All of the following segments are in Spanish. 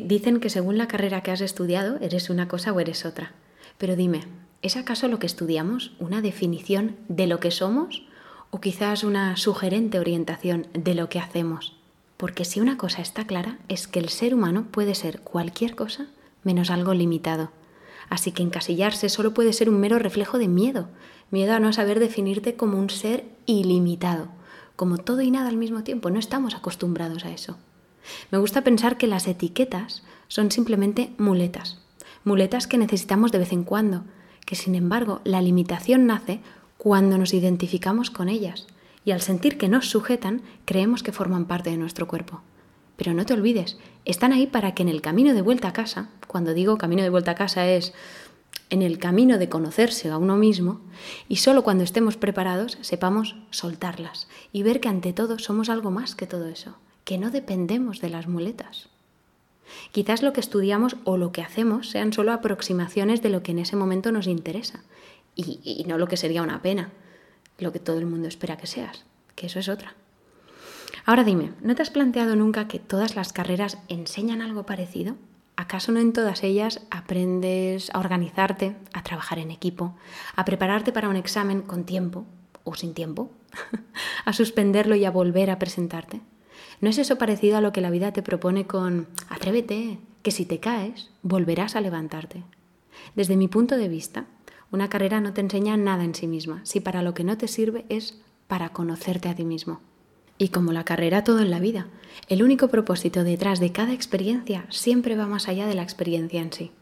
Dicen que según la carrera que has estudiado eres una cosa o eres otra. Pero dime, ¿es acaso lo que estudiamos una definición de lo que somos o quizás una sugerente orientación de lo que hacemos? Porque si una cosa está clara es que el ser humano puede ser cualquier cosa menos algo limitado. Así que encasillarse solo puede ser un mero reflejo de miedo, miedo a no saber definirte como un ser ilimitado, como todo y nada al mismo tiempo. No estamos acostumbrados a eso. Me gusta pensar que las etiquetas son simplemente muletas, muletas que necesitamos de vez en cuando, que sin embargo la limitación nace cuando nos identificamos con ellas. Y al sentir que nos sujetan creemos que forman parte de nuestro cuerpo. Pero no te olvides, están ahí para que en el camino de vuelta a casa, cuando digo camino de vuelta a casa es en el camino de conocerse a uno mismo, y solo cuando estemos preparados sepamos soltarlas y ver que ante todo somos algo más que todo eso, que no dependemos de las muletas. Quizás lo que estudiamos o lo que hacemos sean solo aproximaciones de lo que en ese momento nos interesa y, no lo que sería una pena, lo que todo el mundo espera que seas, que eso es otra. Ahora dime, ¿no te has planteado nunca que todas las carreras enseñan algo parecido? ¿Acaso no en todas ellas aprendes a organizarte, a trabajar en equipo, a prepararte para un examen con tiempo o sin tiempo, a suspenderlo y a volver a presentarte? ¿No es eso parecido a lo que la vida te propone con atrévete, que si te caes, volverás a levantarte? Desde mi punto de vista, una carrera no te enseña nada en sí misma, si para lo que no te sirve es para conocerte a ti mismo. Y como la carrera todo en la vida, el único propósito detrás de cada experiencia siempre va más allá de la experiencia en sí.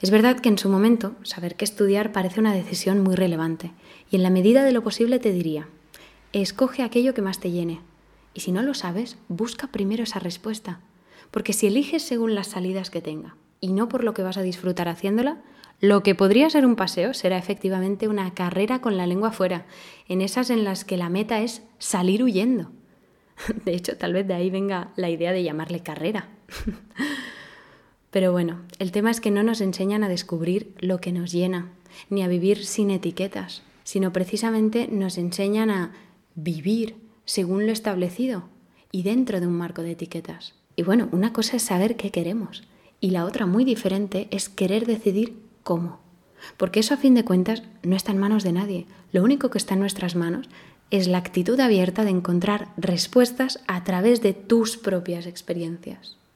Es verdad que en su momento saber qué estudiar parece una decisión muy relevante, y en la medida de lo posible te diría, escoge aquello que más te llene, y si no lo sabes, busca primero esa respuesta. Porque si eliges según las salidas que tenga y no por lo que vas a disfrutar haciéndola, lo que podría ser un paseo será efectivamente una carrera con la lengua fuera, en esas en las que la meta es salir huyendo. De hecho, tal vez de ahí venga la idea de llamarle carrera. Pero bueno, el tema es que no nos enseñan a descubrir lo que nos llena, ni a vivir sin etiquetas, sino precisamente nos enseñan a vivir según lo establecido y dentro de un marco de etiquetas. Y bueno, una cosa es saber qué queremos y la otra muy diferente es querer decidir cómo. Porque eso a fin de cuentas no está en manos de nadie. Lo único que está en nuestras manos es la actitud abierta de encontrar respuestas a través de tus propias experiencias.